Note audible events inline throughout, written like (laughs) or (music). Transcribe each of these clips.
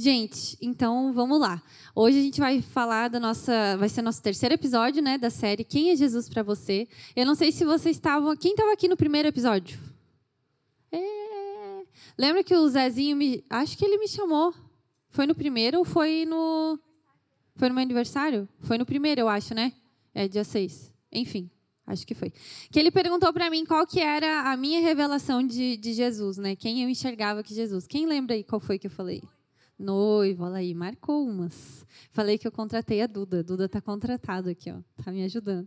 Gente, então vamos lá. Hoje a gente vai falar da nossa, vai ser nosso terceiro episódio, né, da série Quem é Jesus para você? Eu não sei se vocês estavam, quem estava aqui no primeiro episódio? É... Lembra que o Zezinho me, acho que ele me chamou. Foi no primeiro ou foi no Foi no meu aniversário? Foi no primeiro, eu acho, né? É dia 6. Enfim, acho que foi. Que ele perguntou para mim qual que era a minha revelação de, de Jesus, né? Quem eu enxergava que Jesus. Quem lembra aí qual foi que eu falei? Noivo, olha aí, marcou umas. Falei que eu contratei a Duda. A Duda está contratada aqui, ó, tá me ajudando.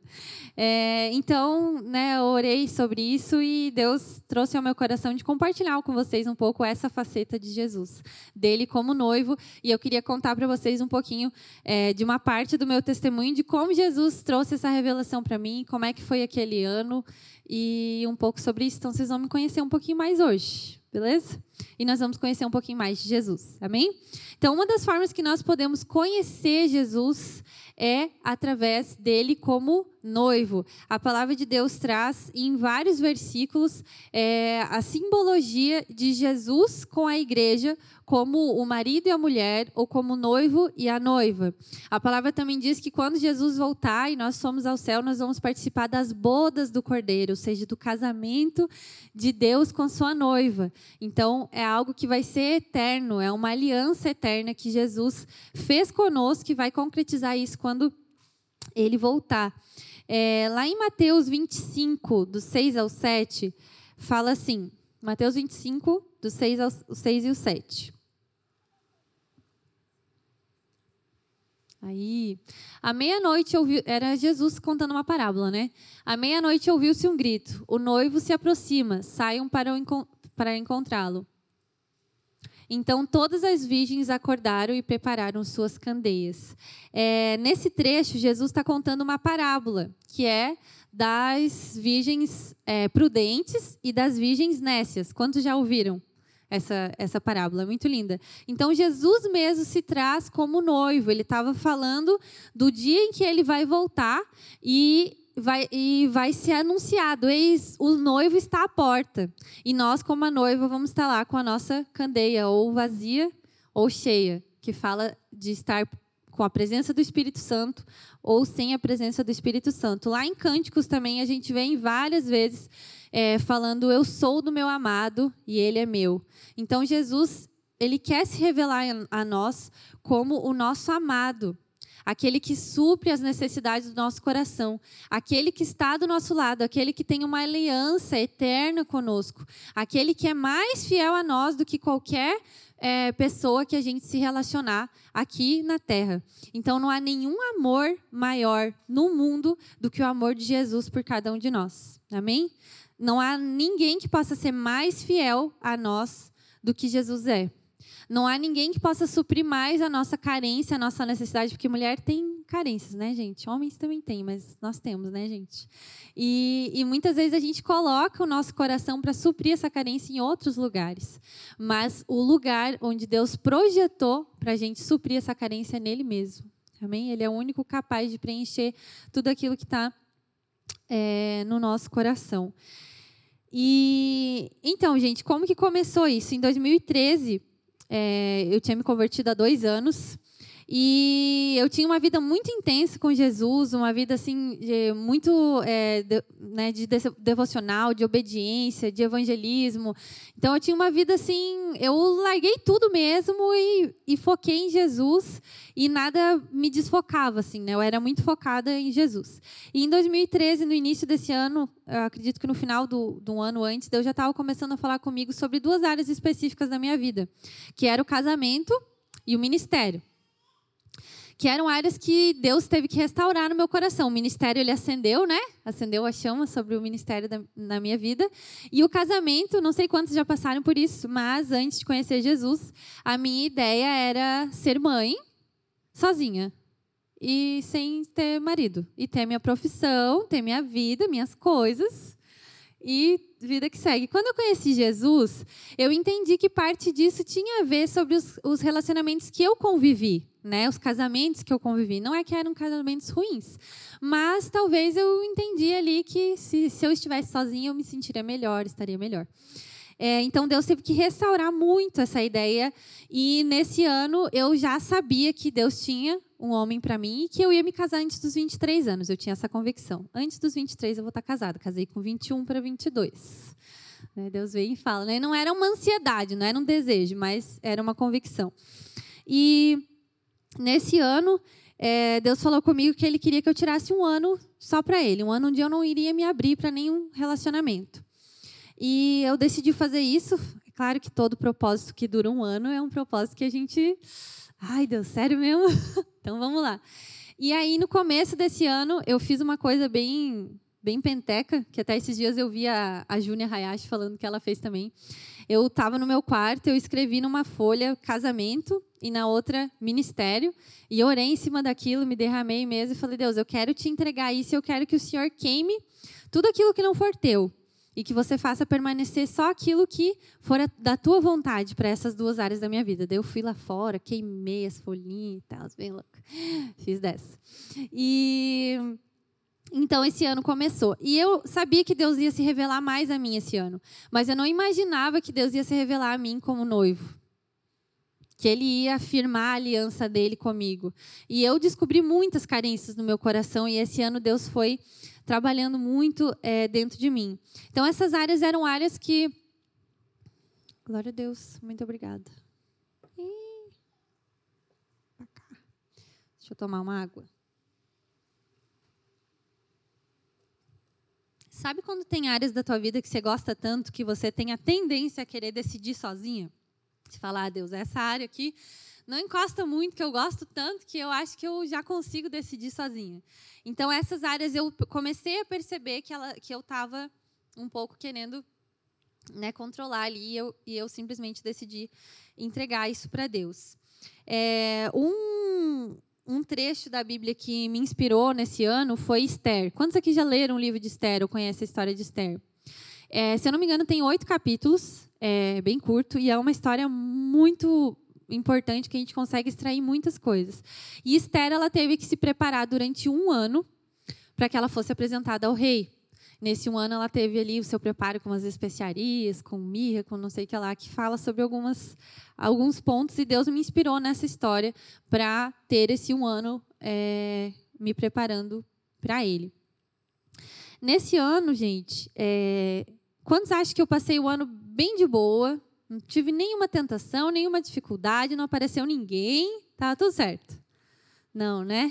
É, então, né, eu orei sobre isso e Deus trouxe ao meu coração de compartilhar com vocês um pouco essa faceta de Jesus, dele como noivo. E eu queria contar para vocês um pouquinho é, de uma parte do meu testemunho de como Jesus trouxe essa revelação para mim, como é que foi aquele ano e um pouco sobre isso. Então, vocês vão me conhecer um pouquinho mais hoje beleza? E nós vamos conhecer um pouquinho mais de Jesus, amém? Então, uma das formas que nós podemos conhecer Jesus é através dele como noivo. A palavra de Deus traz em vários versículos é, a simbologia de Jesus com a igreja como o marido e a mulher, ou como o noivo e a noiva. A palavra também diz que quando Jesus voltar e nós somos ao céu, nós vamos participar das bodas do cordeiro, ou seja, do casamento de Deus com sua noiva. Então, é algo que vai ser eterno, é uma aliança eterna que Jesus fez conosco e vai concretizar isso quando ele voltar. É, lá em Mateus 25, do 6 ao 7, fala assim: Mateus 25, do 6, ao, 6 e o 7. Aí, à meia-noite ouviu, era Jesus contando uma parábola, né? À meia-noite ouviu-se um grito: O noivo se aproxima, saiam para, para encontrá-lo. Então todas as virgens acordaram e prepararam suas candeias. É, nesse trecho, Jesus está contando uma parábola, que é das virgens é, prudentes e das virgens nécias. Quantos já ouviram? essa, essa parábola, muito linda. Então, Jesus mesmo se traz como noivo. Ele estava falando do dia em que ele vai voltar e vai, e vai ser anunciado: eis, o noivo está à porta. E nós, como a noiva, vamos estar lá com a nossa candeia, ou vazia ou cheia, que fala de estar com a presença do Espírito Santo ou sem a presença do Espírito Santo. Lá em Cânticos também a gente vem várias vezes é, falando: Eu sou do meu amado e ele é meu. Então Jesus ele quer se revelar a nós como o nosso amado, aquele que supre as necessidades do nosso coração, aquele que está do nosso lado, aquele que tem uma aliança eterna conosco, aquele que é mais fiel a nós do que qualquer é, pessoa que a gente se relacionar aqui na terra. Então não há nenhum amor maior no mundo do que o amor de Jesus por cada um de nós. Amém? Não há ninguém que possa ser mais fiel a nós do que Jesus é. Não há ninguém que possa suprir mais a nossa carência, a nossa necessidade, porque mulher tem carências, né, gente? Homens também têm, mas nós temos, né, gente? E, e muitas vezes a gente coloca o nosso coração para suprir essa carência em outros lugares. Mas o lugar onde Deus projetou para a gente suprir essa carência é nele mesmo. Amém? Ele é o único capaz de preencher tudo aquilo que está é, no nosso coração. E então, gente, como que começou isso? Em 2013, é, eu tinha me convertido há dois anos. E eu tinha uma vida muito intensa com Jesus, uma vida assim de, muito é, de, né, de devocional, de obediência, de evangelismo. Então eu tinha uma vida assim, eu larguei tudo mesmo e, e foquei em Jesus e nada me desfocava assim, né? Eu era muito focada em Jesus. E em 2013, no início desse ano, acredito que no final do, do ano antes, Deus já estava começando a falar comigo sobre duas áreas específicas da minha vida, que era o casamento e o ministério que eram áreas que Deus teve que restaurar no meu coração. O ministério ele acendeu, né? Acendeu a chama sobre o ministério da, na minha vida. E o casamento, não sei quantos já passaram por isso, mas antes de conhecer Jesus, a minha ideia era ser mãe sozinha e sem ter marido e ter minha profissão, ter minha vida, minhas coisas e vida que segue. Quando eu conheci Jesus, eu entendi que parte disso tinha a ver sobre os, os, relacionamentos que eu convivi, né? Os casamentos que eu convivi. Não é que eram casamentos ruins, mas talvez eu entendi ali que se, se eu estivesse sozinha eu me sentiria melhor, estaria melhor. É, então Deus teve que restaurar muito essa ideia. E nesse ano eu já sabia que Deus tinha um homem para mim e que eu ia me casar antes dos 23 anos. Eu tinha essa convicção. Antes dos 23 eu vou estar casada. Casei com 21 para 22. Né, Deus veio e fala. Né? Não era uma ansiedade, não era um desejo, mas era uma convicção. E nesse ano é, Deus falou comigo que Ele queria que eu tirasse um ano só para Ele, um ano onde eu não iria me abrir para nenhum relacionamento. E eu decidi fazer isso. É claro que todo propósito que dura um ano é um propósito que a gente. Ai, Deus, sério mesmo? (laughs) então vamos lá. E aí, no começo desse ano, eu fiz uma coisa bem bem penteca, que até esses dias eu vi a, a Júnia Hayashi falando que ela fez também. Eu estava no meu quarto, eu escrevi numa folha casamento e na outra ministério, e orei em cima daquilo, me derramei mesmo e falei: Deus, eu quero te entregar isso, eu quero que o Senhor queime tudo aquilo que não for teu e que você faça permanecer só aquilo que for da tua vontade para essas duas áreas da minha vida. Daí eu fui lá fora, queimei as folhinhas e tal, bem louca. Fiz dessa. E então esse ano começou. E eu sabia que Deus ia se revelar mais a mim esse ano, mas eu não imaginava que Deus ia se revelar a mim como noivo. Que ele ia afirmar a aliança dele comigo. E eu descobri muitas carências no meu coração, e esse ano Deus foi trabalhando muito é, dentro de mim. Então, essas áreas eram áreas que. Glória a Deus, muito obrigada. Deixa eu tomar uma água. Sabe quando tem áreas da tua vida que você gosta tanto que você tem a tendência a querer decidir sozinha? Você fala, ah, Deus, essa área aqui não encosta muito, que eu gosto tanto que eu acho que eu já consigo decidir sozinha. Então, essas áreas eu comecei a perceber que, ela, que eu estava um pouco querendo né, controlar ali e eu, e eu simplesmente decidi entregar isso para Deus. É, um, um trecho da Bíblia que me inspirou nesse ano foi Esther. Quantos aqui já leram o livro de Esther ou conhecem a história de Esther? É, se eu não me engano, tem oito capítulos, é bem curto, e é uma história muito importante que a gente consegue extrair muitas coisas. E Esther ela teve que se preparar durante um ano para que ela fosse apresentada ao rei. Nesse um ano, ela teve ali o seu preparo com as especiarias, com mirra, com não sei o que lá, que fala sobre algumas, alguns pontos. E Deus me inspirou nessa história para ter esse um ano é, me preparando para ele. Nesse ano, gente, é, quantos acham que eu passei o ano bem de boa? Não tive nenhuma tentação, nenhuma dificuldade, não apareceu ninguém, tá tudo certo. Não, né?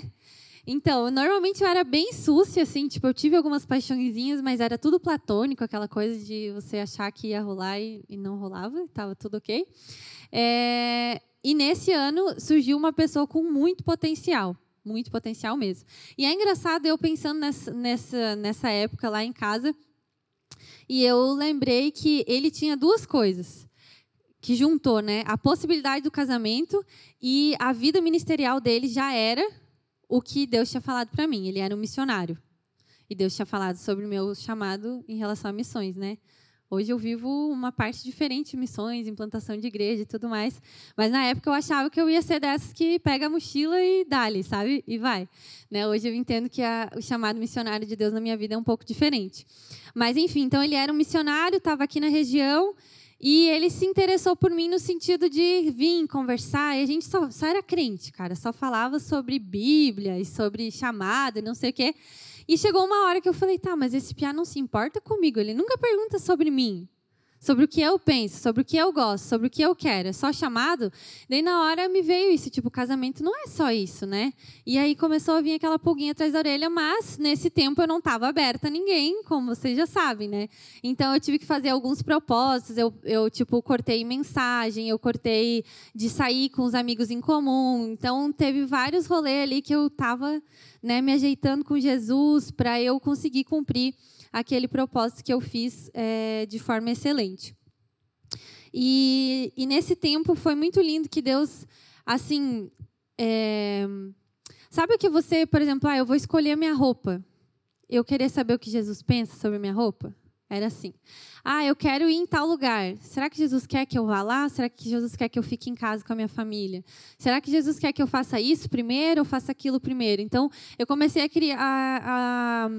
Então, normalmente eu era bem súcia, assim, tipo, eu tive algumas paixõezinhas, mas era tudo platônico, aquela coisa de você achar que ia rolar e, e não rolava, estava tudo ok. É, e nesse ano surgiu uma pessoa com muito potencial, muito potencial mesmo. E é engraçado eu pensando nessa, nessa, nessa época lá em casa, e eu lembrei que ele tinha duas coisas que juntou, né? A possibilidade do casamento e a vida ministerial dele já era o que Deus tinha falado para mim. Ele era um missionário. E Deus tinha falado sobre o meu chamado em relação a missões, né? Hoje eu vivo uma parte diferente de missões, implantação de igreja e tudo mais. Mas na época eu achava que eu ia ser dessas que pega a mochila e dá-lhe, sabe? E vai. Né? Hoje eu entendo que a, o chamado missionário de Deus na minha vida é um pouco diferente. Mas enfim, então ele era um missionário, estava aqui na região e ele se interessou por mim no sentido de vir conversar. E a gente só, só era crente, cara. Só falava sobre Bíblia e sobre chamada e não sei o quê. E chegou uma hora que eu falei, tá, mas esse piá não se importa comigo. Ele nunca pergunta sobre mim sobre o que eu penso, sobre o que eu gosto, sobre o que eu quero. É só chamado. Daí na hora me veio isso, tipo, casamento não é só isso, né? E aí começou a vir aquela pulguinha atrás da orelha, mas nesse tempo eu não estava aberta a ninguém, como vocês já sabem, né? Então eu tive que fazer alguns propósitos, eu, eu tipo, cortei mensagem, eu cortei de sair com os amigos em comum. Então teve vários rolês ali que eu estava né, me ajeitando com Jesus para eu conseguir cumprir aquele propósito que eu fiz é, de forma excelente. E, e, nesse tempo foi muito lindo que Deus, assim, é, sabe o que você, por exemplo, ah, eu vou escolher a minha roupa. Eu queria saber o que Jesus pensa sobre a minha roupa. Era assim. Ah, eu quero ir em tal lugar. Será que Jesus quer que eu vá lá? Será que Jesus quer que eu fique em casa com a minha família? Será que Jesus quer que eu faça isso primeiro ou faça aquilo primeiro? Então, eu comecei a criar. A, a,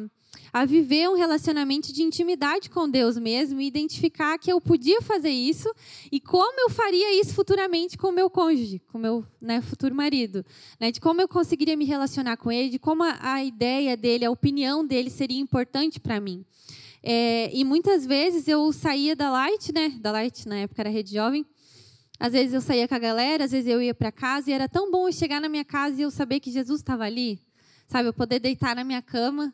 a viver um relacionamento de intimidade com Deus mesmo e identificar que eu podia fazer isso e como eu faria isso futuramente com o meu cônjuge, com o meu né, futuro marido. Né, de como eu conseguiria me relacionar com ele, de como a, a ideia dele, a opinião dele seria importante para mim. É, e muitas vezes eu saía da Light, né? Da Light, na época era Rede Jovem. Às vezes eu saía com a galera, às vezes eu ia para casa e era tão bom eu chegar na minha casa e eu saber que Jesus estava ali. Sabe, eu poder deitar na minha cama,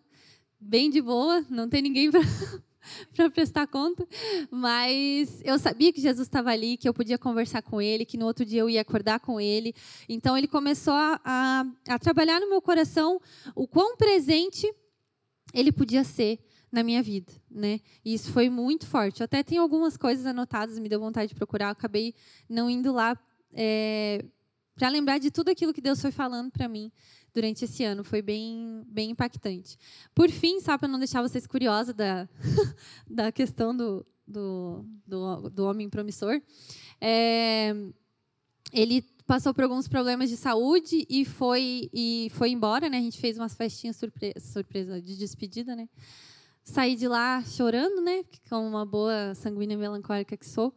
bem de boa, não tem ninguém para (laughs) prestar conta, mas eu sabia que Jesus estava ali, que eu podia conversar com ele, que no outro dia eu ia acordar com ele. Então ele começou a, a, a trabalhar no meu coração o quão presente ele podia ser na minha vida, né? E isso foi muito forte. Eu até tenho algumas coisas anotadas, me deu vontade de procurar, acabei não indo lá é, para lembrar de tudo aquilo que Deus foi falando para mim durante esse ano. Foi bem, bem impactante. Por fim, só para não deixar vocês curiosos da, (laughs) da questão do, do, do, do homem promissor, é, ele passou por alguns problemas de saúde e foi e foi embora, né? A gente fez umas festinhas surpresa, surpresa de despedida, né? saí de lá chorando, né? Como uma boa sanguínea melancólica que sou,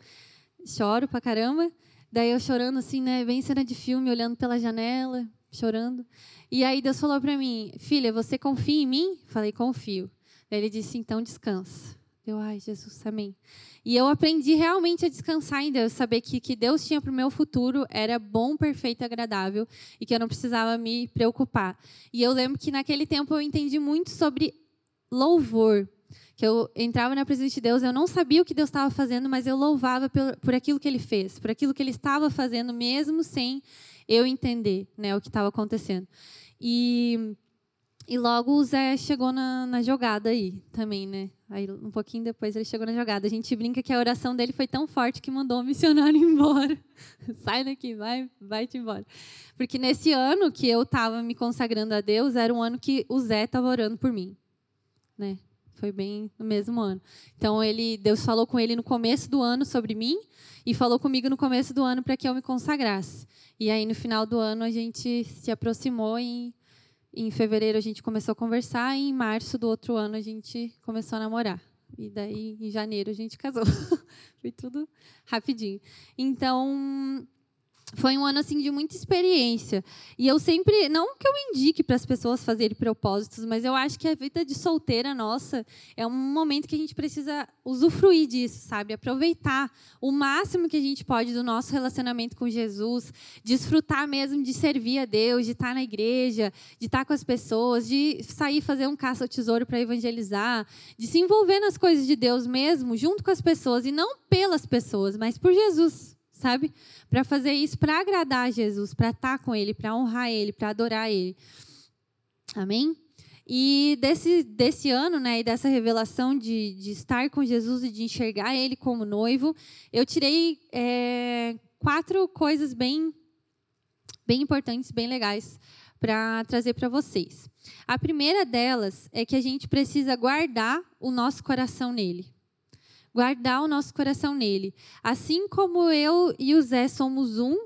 choro pra caramba. Daí eu chorando assim, né? Bem cena de filme, olhando pela janela, chorando. E aí Deus falou para mim, filha, você confia em mim? Falei, confio. Ele disse, então descansa. Eu, ai, Jesus, amém. E eu aprendi realmente a descansar em Deus, saber que que Deus tinha para o meu futuro era bom, perfeito agradável e que eu não precisava me preocupar. E eu lembro que naquele tempo eu entendi muito sobre louvor. Que eu entrava na presença de Deus, eu não sabia o que Deus estava fazendo, mas eu louvava por, por aquilo que Ele fez, por aquilo que Ele estava fazendo, mesmo sem eu entender né, o que estava acontecendo. E, e logo o Zé chegou na, na jogada aí também, né? Aí um pouquinho depois ele chegou na jogada. A gente brinca que a oração dele foi tão forte que mandou o missionário (laughs) embora. Sai daqui, vai, vai-te embora. Porque nesse ano que eu estava me consagrando a Deus, era um ano que o Zé estava orando por mim né? Foi bem no mesmo ano. Então ele, Deus falou com ele no começo do ano sobre mim e falou comigo no começo do ano para que eu me consagrasse. E aí no final do ano a gente se aproximou e em fevereiro a gente começou a conversar e em março do outro ano a gente começou a namorar. E daí em janeiro a gente casou. (laughs) Foi tudo rapidinho. Então, foi um ano assim de muita experiência. E eu sempre, não que eu indique para as pessoas fazerem propósitos, mas eu acho que a vida de solteira nossa é um momento que a gente precisa usufruir disso, sabe? Aproveitar o máximo que a gente pode do nosso relacionamento com Jesus, desfrutar mesmo de servir a Deus, de estar na igreja, de estar com as pessoas, de sair fazer um caça ao tesouro para evangelizar, de se envolver nas coisas de Deus mesmo, junto com as pessoas e não pelas pessoas, mas por Jesus sabe? Para fazer isso, para agradar a Jesus, para estar com Ele, para honrar Ele, para adorar Ele. Amém? E desse, desse ano, né, e dessa revelação de, de estar com Jesus e de enxergar Ele como noivo, eu tirei é, quatro coisas bem, bem importantes, bem legais para trazer para vocês. A primeira delas é que a gente precisa guardar o nosso coração nele guardar o nosso coração nele. Assim como eu e o Zé somos um,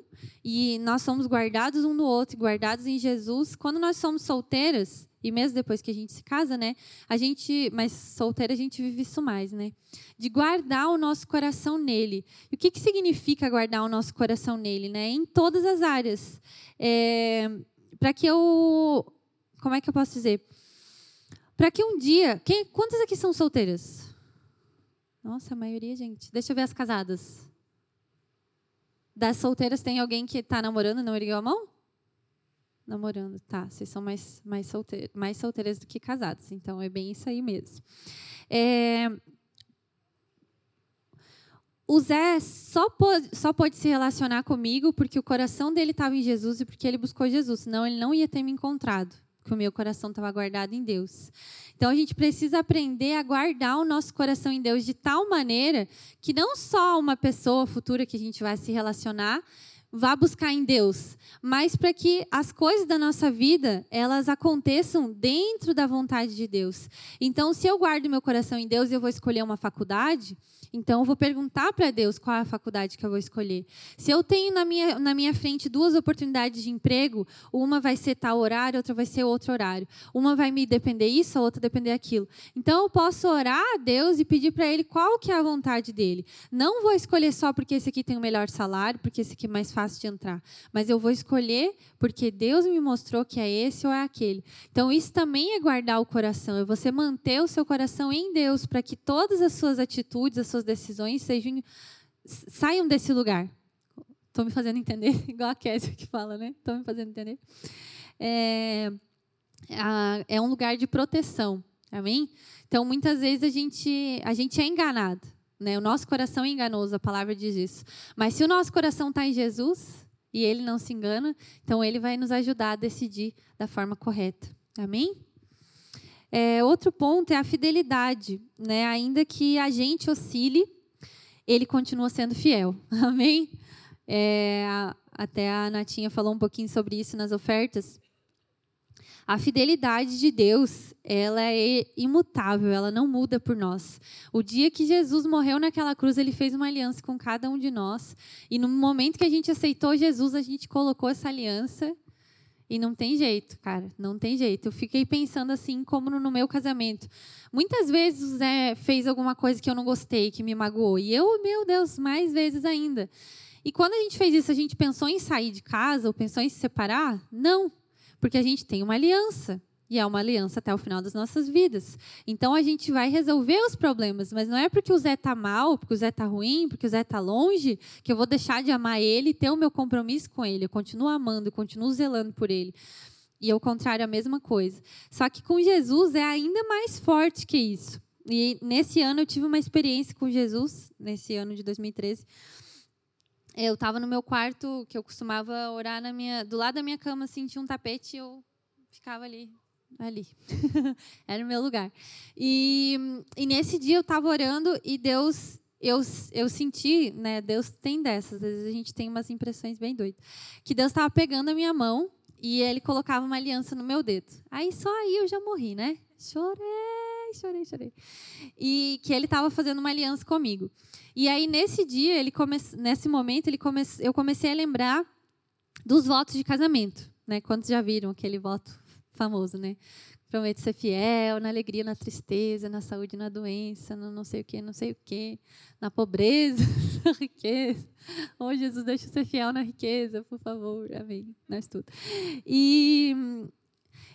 e nós somos guardados um no outro, guardados em Jesus, quando nós somos solteiras, e mesmo depois que a gente se casa, né? A gente, mas solteira a gente vive isso mais, né? De guardar o nosso coração nele. E o que, que significa guardar o nosso coração nele, né? Em todas as áreas. É, Para que eu, como é que eu posso dizer? Para que um dia, quem, quantas aqui são solteiras? Nossa, a maioria, gente. Deixa eu ver as casadas. Das solteiras, tem alguém que está namorando não ergueu a mão? Namorando, tá. Vocês são mais, mais, solteiras, mais solteiras do que casadas. Então, é bem isso aí mesmo. É, o Zé só pôde, só pôde se relacionar comigo porque o coração dele estava em Jesus e porque ele buscou Jesus. Senão, ele não ia ter me encontrado que o meu coração estava guardado em Deus. Então a gente precisa aprender a guardar o nosso coração em Deus de tal maneira que não só uma pessoa futura que a gente vai se relacionar vá buscar em Deus, mas para que as coisas da nossa vida, elas aconteçam dentro da vontade de Deus. Então, se eu guardo meu coração em Deus e eu vou escolher uma faculdade, então, eu vou perguntar para Deus qual é a faculdade que eu vou escolher. Se eu tenho na minha, na minha frente duas oportunidades de emprego, uma vai ser tal horário, outra vai ser outro horário. Uma vai me depender isso, a outra depender aquilo. Então, eu posso orar a Deus e pedir para Ele qual que é a vontade dele. Não vou escolher só porque esse aqui tem o melhor salário, porque esse aqui é mais fácil de entrar. Mas eu vou escolher porque Deus me mostrou que é esse ou é aquele. Então, isso também é guardar o coração. É você manter o seu coração em Deus para que todas as suas atitudes, as suas decisões sejam saiam desse lugar. Estou me fazendo entender, (laughs) igual a Kézia que fala, né? Estou me fazendo entender. É, é um lugar de proteção, amém? Então, muitas vezes a gente, a gente é enganado, né? O nosso coração é enganoso, a palavra diz isso. Mas se o nosso coração está em Jesus e ele não se engana, então ele vai nos ajudar a decidir da forma correta, amém? É, outro ponto é a fidelidade, né? Ainda que a gente oscile, ele continua sendo fiel. (laughs) Amém? É, até a Natinha falou um pouquinho sobre isso nas ofertas. A fidelidade de Deus, ela é imutável, ela não muda por nós. O dia que Jesus morreu naquela cruz, ele fez uma aliança com cada um de nós. E no momento que a gente aceitou Jesus, a gente colocou essa aliança e não tem jeito, cara, não tem jeito. Eu fiquei pensando assim, como no meu casamento. Muitas vezes o Zé fez alguma coisa que eu não gostei, que me magoou. E eu, meu Deus, mais vezes ainda. E quando a gente fez isso, a gente pensou em sair de casa ou pensou em se separar? Não, porque a gente tem uma aliança. E é uma aliança até o final das nossas vidas. Então a gente vai resolver os problemas, mas não é porque o Zé está mal, porque o Zé está ruim, porque o Zé está longe, que eu vou deixar de amar ele e ter o meu compromisso com ele. Eu continuo amando, eu continuo zelando por ele. E ao contrário, a mesma coisa. Só que com Jesus é ainda mais forte que isso. E nesse ano eu tive uma experiência com Jesus, nesse ano de 2013. Eu estava no meu quarto, que eu costumava orar na minha, do lado da minha cama, assim, tinha um tapete eu ficava ali ali. (laughs) Era o meu lugar. E, e nesse dia eu estava orando e Deus, eu, eu senti, né? Deus tem dessas, às vezes a gente tem umas impressões bem doidas. Que Deus estava pegando a minha mão e ele colocava uma aliança no meu dedo. Aí só aí eu já morri, né? Chorei, chorei, chorei. E que ele estava fazendo uma aliança comigo. E aí nesse dia, ele come... nesse momento, ele come... eu comecei a lembrar dos votos de casamento. Né? Quantos já viram aquele voto famoso, né? Prometo ser fiel na alegria, na tristeza, na saúde, na doença, no não sei o que, não sei o que, na pobreza, (laughs) na riqueza. Oh, Jesus, deixa eu ser fiel na riqueza, por favor. Amém. Nós tudo. E,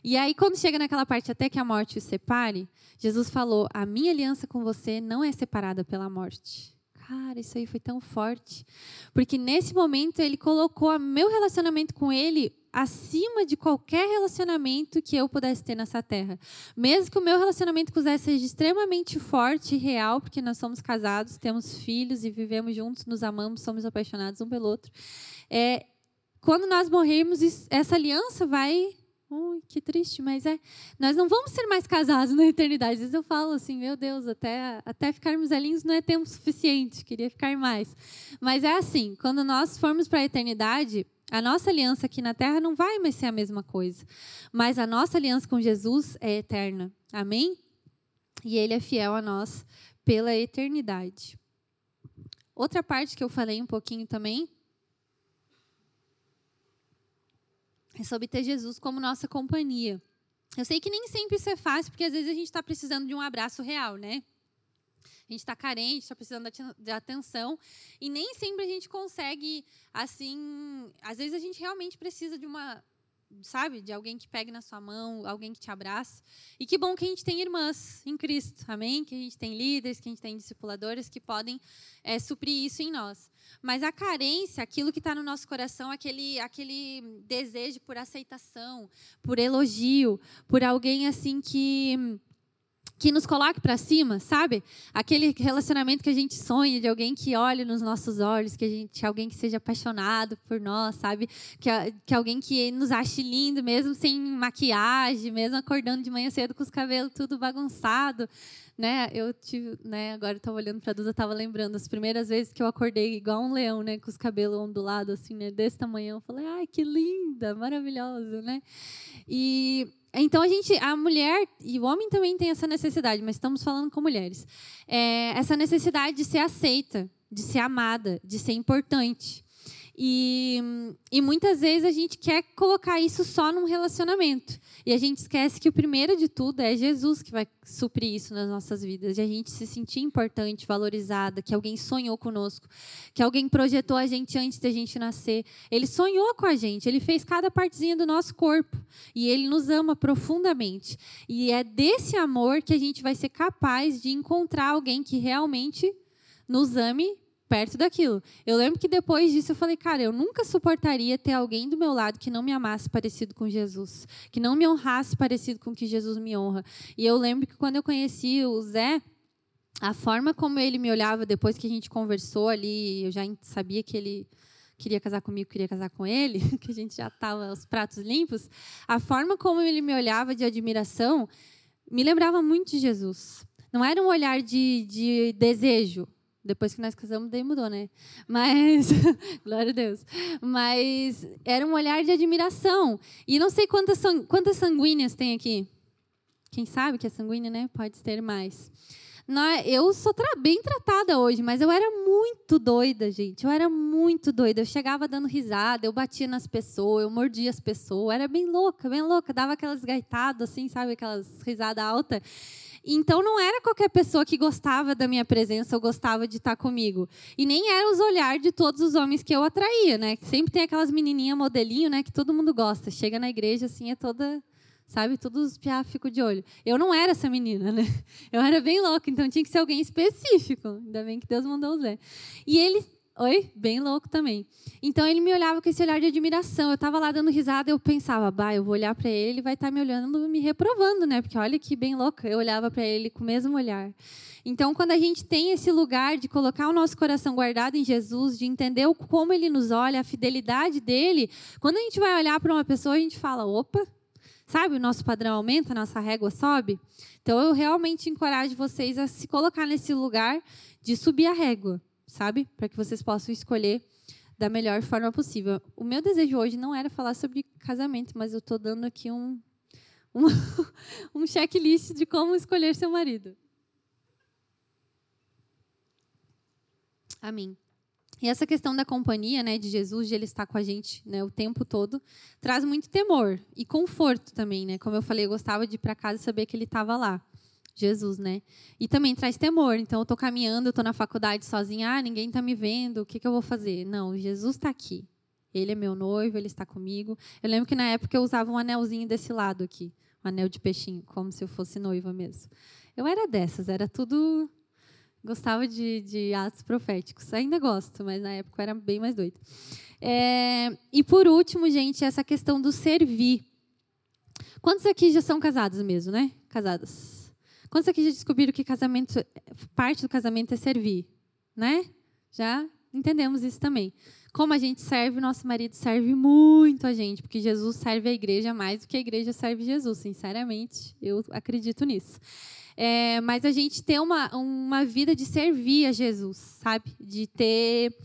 e aí, quando chega naquela parte até que a morte o separe, Jesus falou: A minha aliança com você não é separada pela morte. Cara, isso aí foi tão forte. Porque nesse momento ele colocou o meu relacionamento com ele acima de qualquer relacionamento que eu pudesse ter nessa terra. Mesmo que o meu relacionamento com Zé seja extremamente forte e real, porque nós somos casados, temos filhos e vivemos juntos, nos amamos, somos apaixonados um pelo outro. É, quando nós morrermos, essa aliança vai Ui, que triste, mas é. Nós não vamos ser mais casados na eternidade. Às vezes eu falo assim, meu Deus, até, até ficarmos velhinhos não é tempo suficiente, queria ficar mais. Mas é assim, quando nós formos para a eternidade, a nossa aliança aqui na terra não vai mais ser a mesma coisa. Mas a nossa aliança com Jesus é eterna. Amém? E Ele é fiel a nós pela eternidade. Outra parte que eu falei um pouquinho também é sobre ter Jesus como nossa companhia. Eu sei que nem sempre isso é fácil, porque às vezes a gente está precisando de um abraço real, né? A gente está carente, está precisando de atenção. E nem sempre a gente consegue, assim. Às vezes a gente realmente precisa de uma. Sabe? De alguém que pegue na sua mão, alguém que te abrace. E que bom que a gente tem irmãs em Cristo, amém? Que a gente tem líderes, que a gente tem discipuladores que podem é, suprir isso em nós. Mas a carência, aquilo que está no nosso coração, aquele, aquele desejo por aceitação, por elogio, por alguém assim que que nos coloque para cima, sabe? Aquele relacionamento que a gente sonha de alguém que olhe nos nossos olhos, que a gente, alguém que seja apaixonado por nós, sabe? Que, que alguém que nos ache lindo, mesmo sem maquiagem, mesmo acordando de manhã cedo com os cabelos tudo bagunçado, né? Eu tive, né? Agora estava olhando para Duda, estava lembrando as primeiras vezes que eu acordei igual um leão, né? Com os cabelos ondulados, assim, né? Desse tamanho. Eu falei, ai, que linda, maravilhosa, né? E então a gente, a mulher e o homem também tem essa necessidade, mas estamos falando com mulheres. É, essa necessidade de ser aceita, de ser amada, de ser importante. E, e muitas vezes a gente quer colocar isso só num relacionamento. E a gente esquece que o primeiro de tudo é Jesus que vai suprir isso nas nossas vidas. De a gente se sentir importante, valorizada, que alguém sonhou conosco, que alguém projetou a gente antes da gente nascer. Ele sonhou com a gente, ele fez cada partezinha do nosso corpo. E ele nos ama profundamente. E é desse amor que a gente vai ser capaz de encontrar alguém que realmente nos ame perto daquilo. Eu lembro que depois disso eu falei, cara, eu nunca suportaria ter alguém do meu lado que não me amasse parecido com Jesus, que não me honrasse parecido com que Jesus me honra. E eu lembro que quando eu conheci o Zé, a forma como ele me olhava depois que a gente conversou ali, eu já sabia que ele queria casar comigo, queria casar com ele, (laughs) que a gente já estava os pratos limpos, a forma como ele me olhava de admiração me lembrava muito de Jesus. Não era um olhar de, de desejo, depois que nós casamos, daí mudou, né? Mas, (laughs) glória a Deus. Mas era um olhar de admiração. E não sei quantas, quantas sanguíneas tem aqui. Quem sabe que é sanguínea, né? Pode ter mais. Eu sou bem tratada hoje, mas eu era muito doida, gente. Eu era muito doida. Eu chegava dando risada, eu batia nas pessoas, eu mordia as pessoas. Eu era bem louca, bem louca. Dava aquelas gaitadas, assim, sabe? Aquelas risadas altas. Então não era qualquer pessoa que gostava da minha presença ou gostava de estar comigo. E nem era os olhares de todos os homens que eu atraía, né? Sempre tem aquelas menininhas modelinho, né, que todo mundo gosta. Chega na igreja assim, é toda sabe? Todos os piá ficam de olho. Eu não era essa menina, né? Eu era bem louca, então tinha que ser alguém específico. Ainda bem que Deus mandou o Zé. E ele Oi? Bem louco também. Então ele me olhava com esse olhar de admiração. Eu estava lá dando risada, eu pensava, bah, eu vou olhar para ele, ele vai estar tá me olhando, me reprovando, né? Porque olha que bem louca. Eu olhava para ele com o mesmo olhar. Então, quando a gente tem esse lugar de colocar o nosso coração guardado em Jesus, de entender como ele nos olha, a fidelidade dele, quando a gente vai olhar para uma pessoa, a gente fala, opa, sabe? O nosso padrão aumenta, a nossa régua sobe. Então, eu realmente encorajo vocês a se colocar nesse lugar de subir a régua sabe? Para que vocês possam escolher da melhor forma possível. O meu desejo hoje não era falar sobre casamento, mas eu estou dando aqui um, (laughs) um, um checklist de como escolher seu marido. Amém. E essa questão da companhia, né, de Jesus, de ele estar com a gente, né, o tempo todo, traz muito temor e conforto também, né? Como eu falei, eu gostava de ir para casa e saber que ele estava lá. Jesus, né? E também traz temor. Então, eu estou caminhando, eu estou na faculdade sozinha, ah, ninguém está me vendo, o que, que eu vou fazer? Não, Jesus está aqui. Ele é meu noivo, ele está comigo. Eu lembro que na época eu usava um anelzinho desse lado aqui, um anel de peixinho, como se eu fosse noiva mesmo. Eu era dessas, era tudo. Gostava de, de atos proféticos. Ainda gosto, mas na época eu era bem mais doida. É, e por último, gente, essa questão do servir. Quantos aqui já são casados mesmo, né? Casadas. Quantos aqui já descobriram que casamento, parte do casamento é servir? Né? Já entendemos isso também. Como a gente serve, nosso marido serve muito a gente, porque Jesus serve a igreja mais do que a igreja serve Jesus, sinceramente. Eu acredito nisso. É, mas a gente ter uma, uma vida de servir a Jesus, sabe? De ter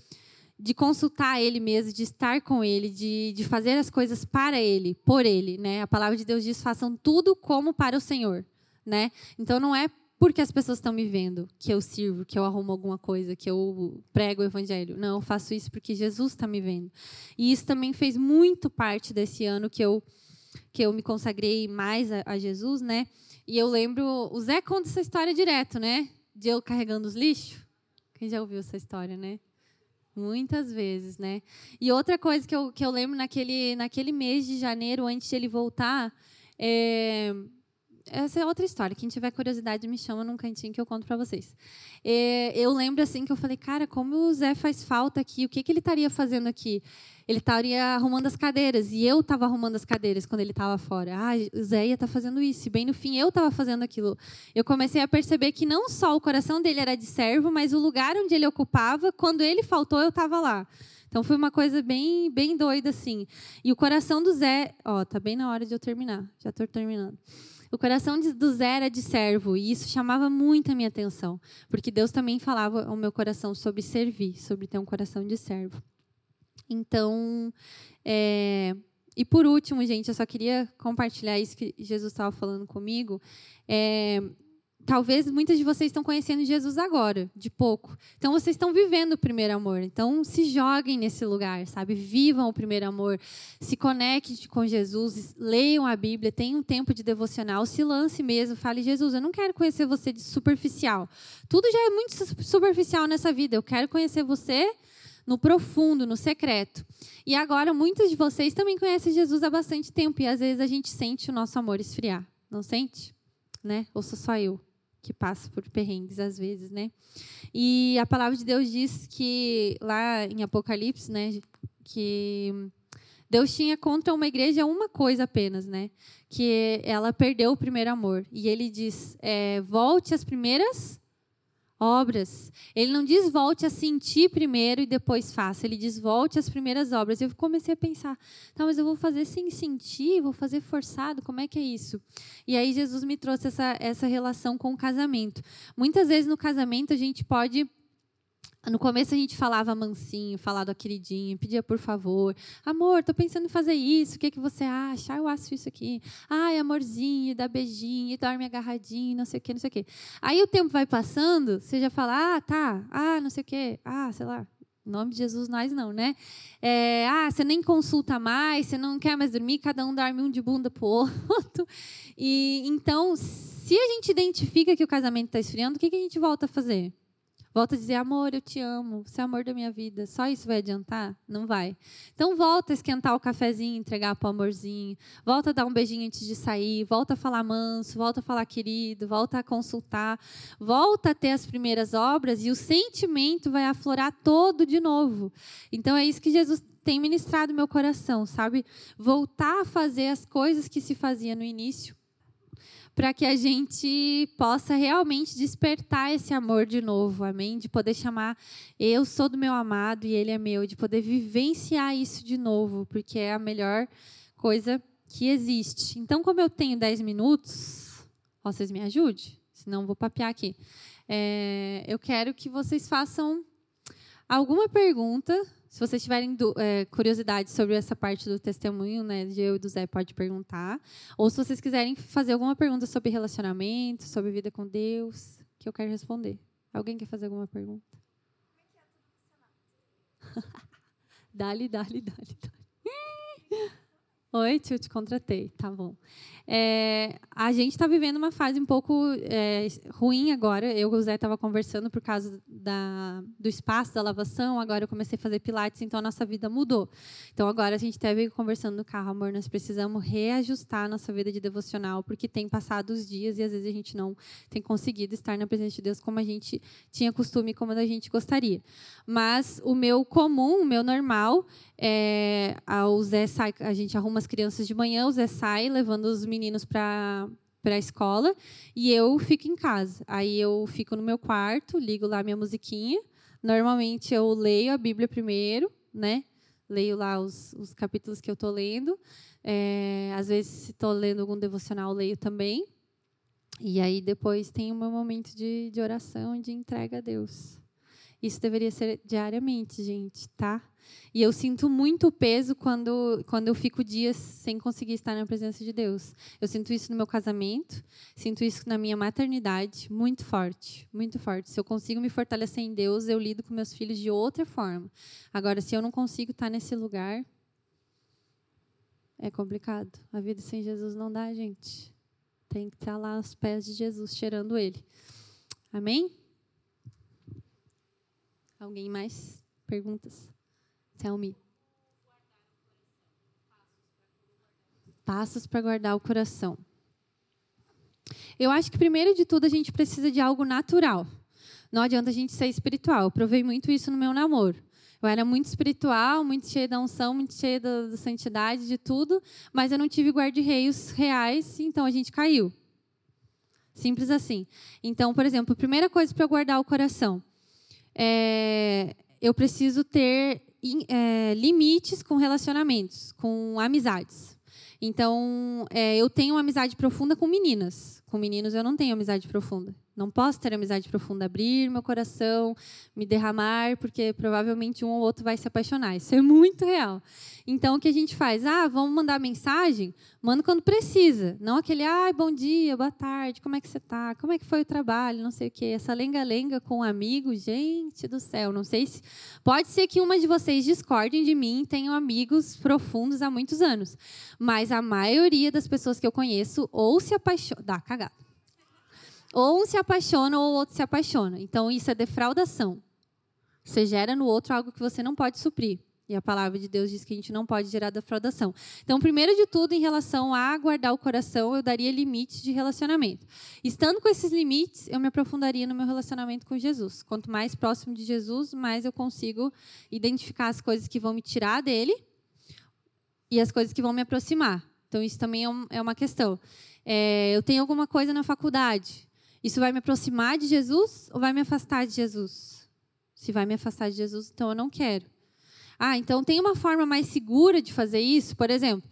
de consultar ele mesmo, de estar com ele, de, de fazer as coisas para ele, por ele, né? A palavra de Deus diz: façam tudo como para o Senhor né? Então não é porque as pessoas estão me vendo que eu sirvo, que eu arrumo alguma coisa, que eu prego o evangelho. Não, eu faço isso porque Jesus está me vendo. E isso também fez muito parte desse ano que eu que eu me consagrei mais a, a Jesus, né? E eu lembro, o Zé conta essa história direto, né? De eu carregando os lixos. Quem já ouviu essa história, né? Muitas vezes, né? E outra coisa que eu, que eu lembro naquele, naquele mês de janeiro, antes de ele voltar, é, essa é outra história. Quem tiver curiosidade, me chama num cantinho que eu conto para vocês. É, eu lembro assim que eu falei, cara, como o Zé faz falta aqui? O que, que ele estaria fazendo aqui? Ele estaria arrumando as cadeiras e eu estava arrumando as cadeiras quando ele estava fora. Ah, o Zé ia estar tá fazendo isso. E bem no fim, eu estava fazendo aquilo. Eu comecei a perceber que não só o coração dele era de servo, mas o lugar onde ele ocupava, quando ele faltou, eu estava lá. Então foi uma coisa bem, bem doida assim. E o coração do Zé, ó, tá bem na hora de eu terminar. Já estou terminando. O coração do Zé era de servo, e isso chamava muito a minha atenção, porque Deus também falava ao meu coração sobre servir, sobre ter um coração de servo. Então, é, e por último, gente, eu só queria compartilhar isso que Jesus estava falando comigo. É, talvez muitas de vocês estão conhecendo Jesus agora, de pouco. Então vocês estão vivendo o primeiro amor. Então se joguem nesse lugar, sabe? Vivam o primeiro amor. Se conectem com Jesus, leiam a Bíblia, tenham um tempo de devocional, se lance mesmo, fale Jesus, eu não quero conhecer você de superficial. Tudo já é muito superficial nessa vida. Eu quero conhecer você no profundo, no secreto. E agora muitos de vocês também conhecem Jesus há bastante tempo e às vezes a gente sente o nosso amor esfriar. Não sente? Né? Ou sou só eu? Que passa por perrengues às vezes, né? E a palavra de Deus diz que lá em Apocalipse, né, que Deus tinha contra uma igreja uma coisa apenas, né? Que ela perdeu o primeiro amor. E ele diz: é, volte às primeiras obras. Ele não diz volte a sentir primeiro e depois faça. Ele diz volte às primeiras obras. Eu comecei a pensar, tá, mas eu vou fazer sem sentir, vou fazer forçado, como é que é isso? E aí Jesus me trouxe essa, essa relação com o casamento. Muitas vezes no casamento a gente pode no começo a gente falava mansinho, falava queridinho, pedia por favor. Amor, tô pensando em fazer isso, o que, que você acha? Ah, eu acho isso aqui. Ai, amorzinho, dá beijinho, dorme agarradinho, não sei o quê, não sei o quê. Aí o tempo vai passando, você já fala, ah, tá, ah, não sei o quê, ah, sei lá. Em nome de Jesus, nós não, né? É, ah, você nem consulta mais, você não quer mais dormir, cada um dorme um de bunda pro (laughs) outro. E então, se a gente identifica que o casamento está esfriando, o que, que a gente volta a fazer? Volta a dizer, amor, eu te amo, você é o amor da minha vida. Só isso vai adiantar? Não vai. Então volta a esquentar o cafezinho, entregar o amorzinho. Volta a dar um beijinho antes de sair. Volta a falar manso, volta a falar querido, volta a consultar. Volta a ter as primeiras obras e o sentimento vai aflorar todo de novo. Então é isso que Jesus tem ministrado meu coração, sabe? Voltar a fazer as coisas que se fazia no início para que a gente possa realmente despertar esse amor de novo, amém? De poder chamar eu sou do meu amado e ele é meu, de poder vivenciar isso de novo, porque é a melhor coisa que existe. Então, como eu tenho 10 minutos, vocês me ajudem, senão vou papear aqui. É, eu quero que vocês façam alguma pergunta se vocês tiverem é, curiosidade sobre essa parte do testemunho, né, de eu e do Zé, pode perguntar. Ou se vocês quiserem fazer alguma pergunta sobre relacionamento, sobre vida com Deus, que eu quero responder. Alguém quer fazer alguma pergunta? dali, dali, dali, dali. Oi, tio, te contratei. Tá bom. É, a gente está vivendo uma fase um pouco é, ruim agora. Eu e o Zé estava conversando por causa da, do espaço, da lavação. Agora eu comecei a fazer pilates, então a nossa vida mudou. Então agora a gente esteve conversando no carro, amor, nós precisamos reajustar a nossa vida de devocional, porque tem passado os dias e às vezes a gente não tem conseguido estar na presença de Deus como a gente tinha costume, como a gente gostaria. Mas o meu comum, o meu normal, é, o Zé sai, a gente arruma as crianças de manhã, o Zé sai levando os meninos para para a escola e eu fico em casa. Aí eu fico no meu quarto, ligo lá minha musiquinha. Normalmente eu leio a Bíblia primeiro, né? Leio lá os, os capítulos que eu estou lendo. É, às vezes, se estou lendo algum devocional, leio também. E aí depois tem o meu momento de, de oração de entrega a Deus. Isso deveria ser diariamente, gente, tá? E eu sinto muito peso quando, quando eu fico dias sem conseguir estar na presença de Deus. Eu sinto isso no meu casamento, sinto isso na minha maternidade, muito forte, muito forte. Se eu consigo me fortalecer em Deus, eu lido com meus filhos de outra forma. Agora, se eu não consigo estar nesse lugar, é complicado. A vida sem Jesus não dá, gente. Tem que estar lá aos pés de Jesus, cheirando Ele. Amém? Alguém mais? Perguntas? Me. Passos para guardar o coração. Eu acho que, primeiro de tudo, a gente precisa de algo natural. Não adianta a gente ser espiritual. Eu provei muito isso no meu namoro. Eu era muito espiritual, muito cheia da unção, muito cheia da, da santidade, de tudo, mas eu não tive guarda-reios reais, então a gente caiu. Simples assim. Então, por exemplo, a primeira coisa para guardar o coração é, eu preciso ter é, limites com relacionamentos, com amizades. Então, é, eu tenho amizade profunda com meninas. Com meninos, eu não tenho amizade profunda. Não posso ter amizade profunda, abrir meu coração, me derramar, porque provavelmente um ou outro vai se apaixonar. Isso é muito real. Então, o que a gente faz? Ah, vamos mandar mensagem? Manda quando precisa. Não aquele, ah, bom dia, boa tarde, como é que você está? Como é que foi o trabalho? Não sei o quê. Essa lenga-lenga com um amigo, gente do céu. Não sei se. Pode ser que uma de vocês discordem de mim, tenham amigos profundos há muitos anos. Mas a maioria das pessoas que eu conheço ou se apaixona. Dá cagada ou um se apaixona ou o outro se apaixona. Então, isso é defraudação. Você gera no outro algo que você não pode suprir. E a palavra de Deus diz que a gente não pode gerar defraudação. Então, primeiro de tudo, em relação a guardar o coração, eu daria limites de relacionamento. Estando com esses limites, eu me aprofundaria no meu relacionamento com Jesus. Quanto mais próximo de Jesus, mais eu consigo identificar as coisas que vão me tirar dele e as coisas que vão me aproximar. Então, isso também é, é uma questão. É, eu tenho alguma coisa na faculdade. Isso vai me aproximar de Jesus ou vai me afastar de Jesus? Se vai me afastar de Jesus, então eu não quero. Ah, então tem uma forma mais segura de fazer isso? Por exemplo,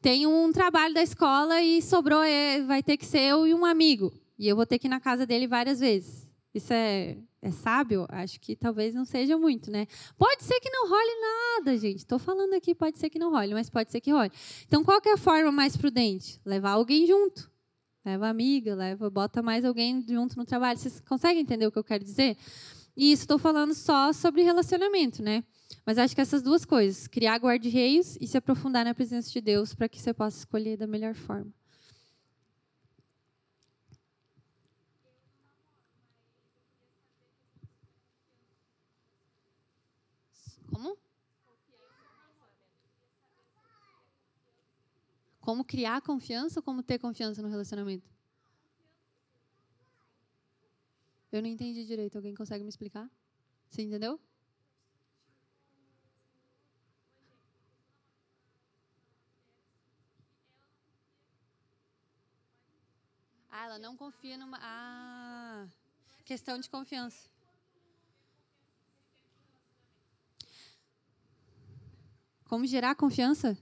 tem um trabalho da escola e sobrou, é, vai ter que ser eu e um amigo. E eu vou ter que ir na casa dele várias vezes. Isso é, é sábio? Acho que talvez não seja muito, né? Pode ser que não role nada, gente. Estou falando aqui, pode ser que não role, mas pode ser que role. Então, qual é a forma mais prudente? Levar alguém junto. Leva amiga, leva, bota mais alguém junto no trabalho. Vocês conseguem entender o que eu quero dizer? E isso estou falando só sobre relacionamento, né? Mas acho que essas duas coisas, criar guarda-reios e se aprofundar na presença de Deus para que você possa escolher da melhor forma. Como? Como criar confiança ou como ter confiança no relacionamento? Eu não entendi direito. Alguém consegue me explicar? Você entendeu? Ah, ela não confia numa. Ah, questão de confiança. Como gerar confiança?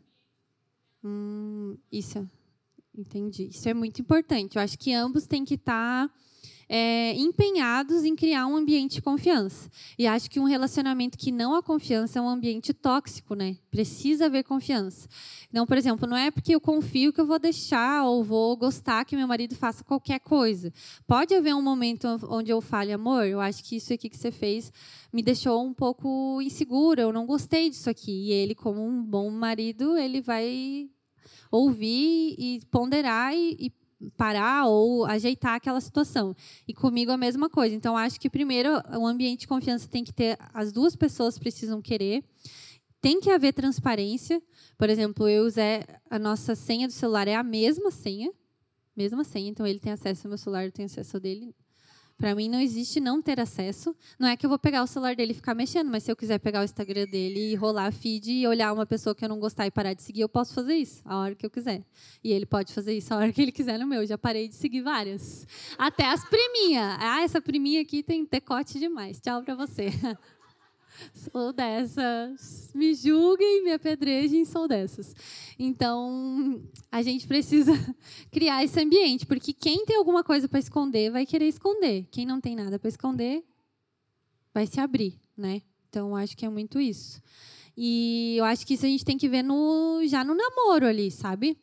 Hum, isso, entendi. Isso é muito importante. Eu acho que ambos têm que estar tá, é, empenhados em criar um ambiente de confiança. E acho que um relacionamento que não há confiança é um ambiente tóxico, né? Precisa haver confiança. Então, por exemplo, não é porque eu confio que eu vou deixar ou vou gostar que meu marido faça qualquer coisa. Pode haver um momento onde eu fale, amor, eu acho que isso aqui que você fez me deixou um pouco insegura, eu não gostei disso aqui. E ele, como um bom marido, ele vai ouvir e ponderar e, e parar ou ajeitar aquela situação. E comigo a mesma coisa. Então acho que primeiro o ambiente de confiança tem que ter as duas pessoas precisam querer. Tem que haver transparência. Por exemplo, eu usei a nossa senha do celular é a mesma senha, mesma senha. Então ele tem acesso ao meu celular, eu tenho acesso ao dele. Para mim não existe não ter acesso. Não é que eu vou pegar o celular dele e ficar mexendo, mas se eu quiser pegar o Instagram dele e rolar a feed e olhar uma pessoa que eu não gostar e parar de seguir, eu posso fazer isso a hora que eu quiser. E ele pode fazer isso a hora que ele quiser no meu. Eu já parei de seguir várias. Até as priminhas. Ah, essa priminha aqui tem decote demais. Tchau para você. (laughs) Sou dessas. Me julguem, me apedrejem, sou dessas. Então, a gente precisa (laughs) criar esse ambiente, porque quem tem alguma coisa para esconder vai querer esconder. Quem não tem nada para esconder vai se abrir, né? Então, acho que é muito isso. E eu acho que isso a gente tem que ver no, já no namoro ali, sabe?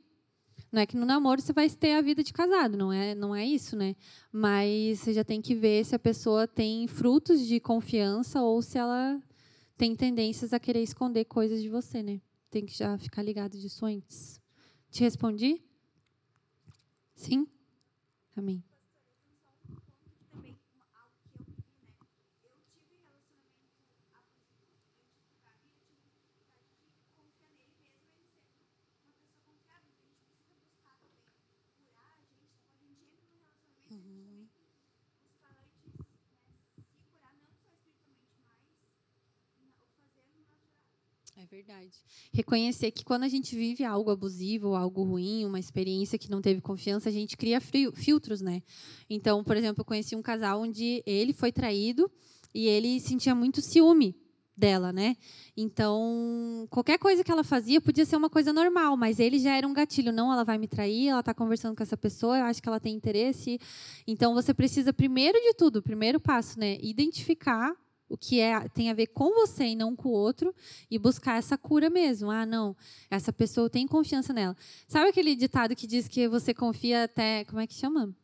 Não é que no namoro você vai ter a vida de casado, não é, não é isso, né? Mas você já tem que ver se a pessoa tem frutos de confiança ou se ela tem tendências a querer esconder coisas de você, né? Tem que já ficar ligado disso antes. Te respondi? Sim? Amém. É verdade. Reconhecer que quando a gente vive algo abusivo, algo ruim, uma experiência que não teve confiança, a gente cria filtros, né? Então, por exemplo, eu conheci um casal onde ele foi traído e ele sentia muito ciúme dela, né? Então, qualquer coisa que ela fazia podia ser uma coisa normal, mas ele já era um gatilho. Não, ela vai me trair, ela está conversando com essa pessoa, eu acho que ela tem interesse. Então, você precisa, primeiro de tudo, primeiro passo, né? Identificar o que é, tem a ver com você e não com o outro e buscar essa cura mesmo. Ah, não, essa pessoa tem confiança nela. Sabe aquele ditado que diz que você confia até, como é que chama?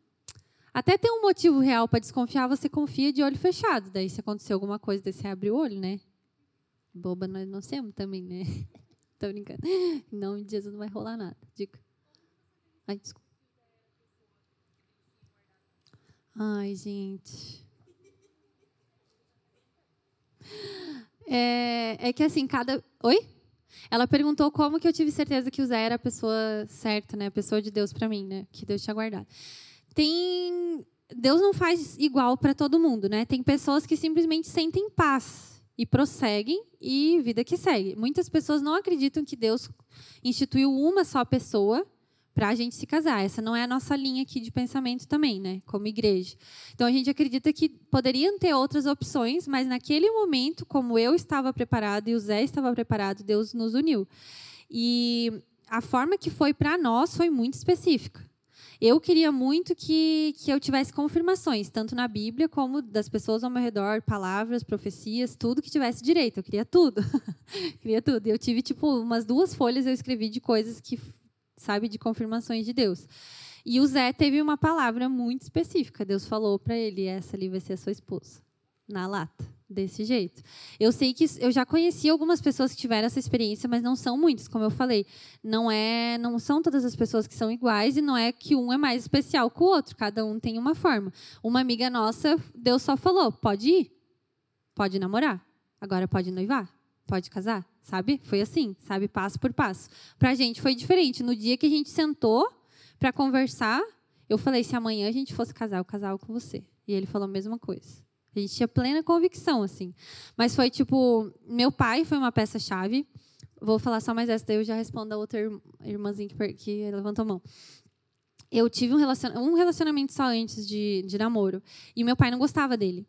Até ter um motivo real para desconfiar, você confia de olho fechado. Daí, se acontecer alguma coisa, daí você abre o olho, né? Boba nós não somos também, né? (laughs) Tô brincando. Em nome de Jesus não vai rolar nada. Dica. Ai, desculpa. Ai, gente. É, é que assim, cada. Oi? Ela perguntou como que eu tive certeza que o Zé era a pessoa certa, né? A pessoa de Deus para mim, né? Que Deus tinha guardado. Tem. Deus não faz igual para todo mundo, né? Tem pessoas que simplesmente sentem paz e prosseguem e vida que segue. Muitas pessoas não acreditam que Deus instituiu uma só pessoa para a gente se casar. Essa não é a nossa linha aqui de pensamento também, né? Como igreja. Então a gente acredita que poderiam ter outras opções, mas naquele momento, como eu estava preparado e o Zé estava preparado, Deus nos uniu. E a forma que foi para nós foi muito específica. Eu queria muito que, que eu tivesse confirmações, tanto na Bíblia como das pessoas ao meu redor, palavras, profecias, tudo que tivesse direito. Eu queria tudo. (laughs) queria tudo. Eu tive, tipo, umas duas folhas eu escrevi de coisas que, sabe, de confirmações de Deus. E o Zé teve uma palavra muito específica. Deus falou para ele: essa ali vai ser a sua esposa. Na lata desse jeito. Eu sei que eu já conheci algumas pessoas que tiveram essa experiência, mas não são muitas, como eu falei. Não é, não são todas as pessoas que são iguais e não é que um é mais especial que o outro, cada um tem uma forma. Uma amiga nossa, Deus só falou: "Pode ir. Pode namorar. Agora pode noivar. Pode casar", sabe? Foi assim, sabe, passo por passo. Pra gente foi diferente. No dia que a gente sentou para conversar, eu falei: "Se amanhã a gente fosse casar, eu casava com você". E ele falou a mesma coisa. A gente tinha plena convicção, assim. Mas foi tipo, meu pai foi uma peça-chave. Vou falar só mais essa, daí eu já respondo a outra irmãzinha que, que levantou a mão. Eu tive um, relacion, um relacionamento só antes de, de namoro. E meu pai não gostava dele.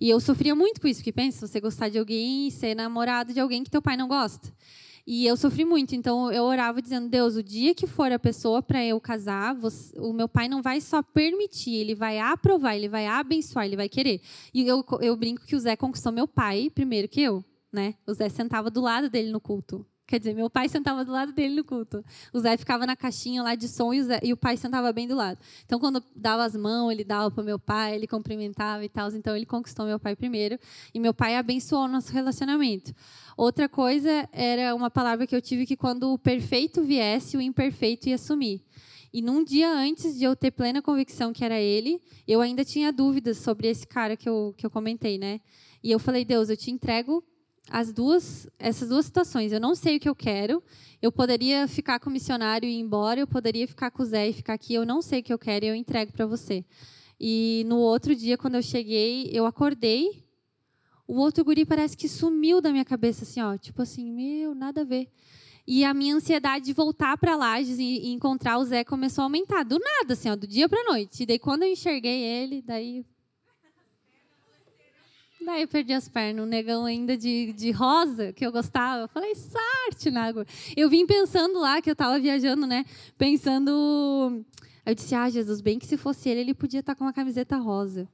E eu sofria muito com isso, porque pensa, você gostar de alguém e ser namorado de alguém que teu pai não gosta. E eu sofri muito, então eu orava dizendo: Deus, o dia que for a pessoa para eu casar, você, o meu pai não vai só permitir, ele vai aprovar, ele vai abençoar, ele vai querer. E eu, eu brinco que o Zé conquistou meu pai primeiro que eu, né? O Zé sentava do lado dele no culto. Quer dizer, meu pai sentava do lado dele no culto. O Zé ficava na caixinha lá de som e o, Zé, e o pai sentava bem do lado. Então, quando dava as mãos, ele dava para meu pai, ele cumprimentava e tal. Então, ele conquistou meu pai primeiro. E meu pai abençoou o nosso relacionamento. Outra coisa era uma palavra que eu tive que quando o perfeito viesse, o imperfeito ia sumir. E num dia antes de eu ter plena convicção que era ele, eu ainda tinha dúvidas sobre esse cara que eu, que eu comentei, né? E eu falei, Deus, eu te entrego as duas, essas duas situações. Eu não sei o que eu quero. Eu poderia ficar com o missionário e ir embora, eu poderia ficar com o Zé e ficar aqui. Eu não sei o que eu quero e eu entrego para você. E no outro dia, quando eu cheguei, eu acordei. O outro guri parece que sumiu da minha cabeça, assim, ó. Tipo assim, meu, nada a ver. E a minha ansiedade de voltar para Lages e, encontrar o Zé começou a aumentar. Do nada, assim, ó, do dia para noite. E daí, quando eu enxerguei ele, daí Daí eu perdi as pernas, um negão ainda de, de rosa, que eu gostava. Eu falei, sorte na água. Eu vim pensando lá, que eu estava viajando, né? Pensando. Eu disse, ah, Jesus, bem que se fosse ele, ele podia estar tá com uma camiseta rosa.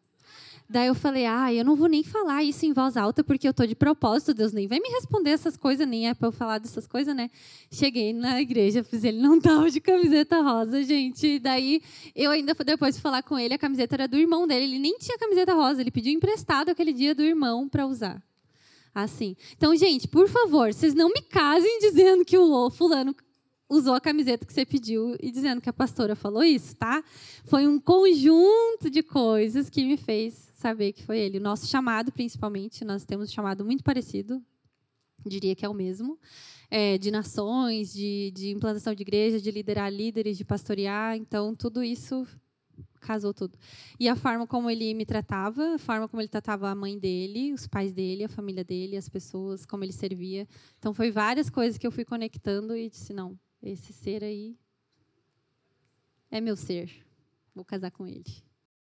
Daí eu falei, ah, eu não vou nem falar isso em voz alta, porque eu estou de propósito, Deus nem vai me responder essas coisas, nem é para eu falar dessas coisas, né? Cheguei na igreja, fiz ele não tava de camiseta rosa, gente. Daí eu ainda, depois de falar com ele, a camiseta era do irmão dele, ele nem tinha camiseta rosa, ele pediu emprestado aquele dia do irmão para usar. Assim. Então, gente, por favor, vocês não me casem dizendo que o fulano usou a camiseta que você pediu e dizendo que a pastora falou isso, tá? Foi um conjunto de coisas que me fez saber que foi ele. O nosso chamado, principalmente, nós temos um chamado muito parecido, diria que é o mesmo, é, de nações, de, de implantação de igreja, de liderar líderes, de pastorear. Então, tudo isso casou tudo. E a forma como ele me tratava, a forma como ele tratava a mãe dele, os pais dele, a família dele, as pessoas, como ele servia. Então, foi várias coisas que eu fui conectando e disse: não, esse ser aí é meu ser. Vou casar com ele.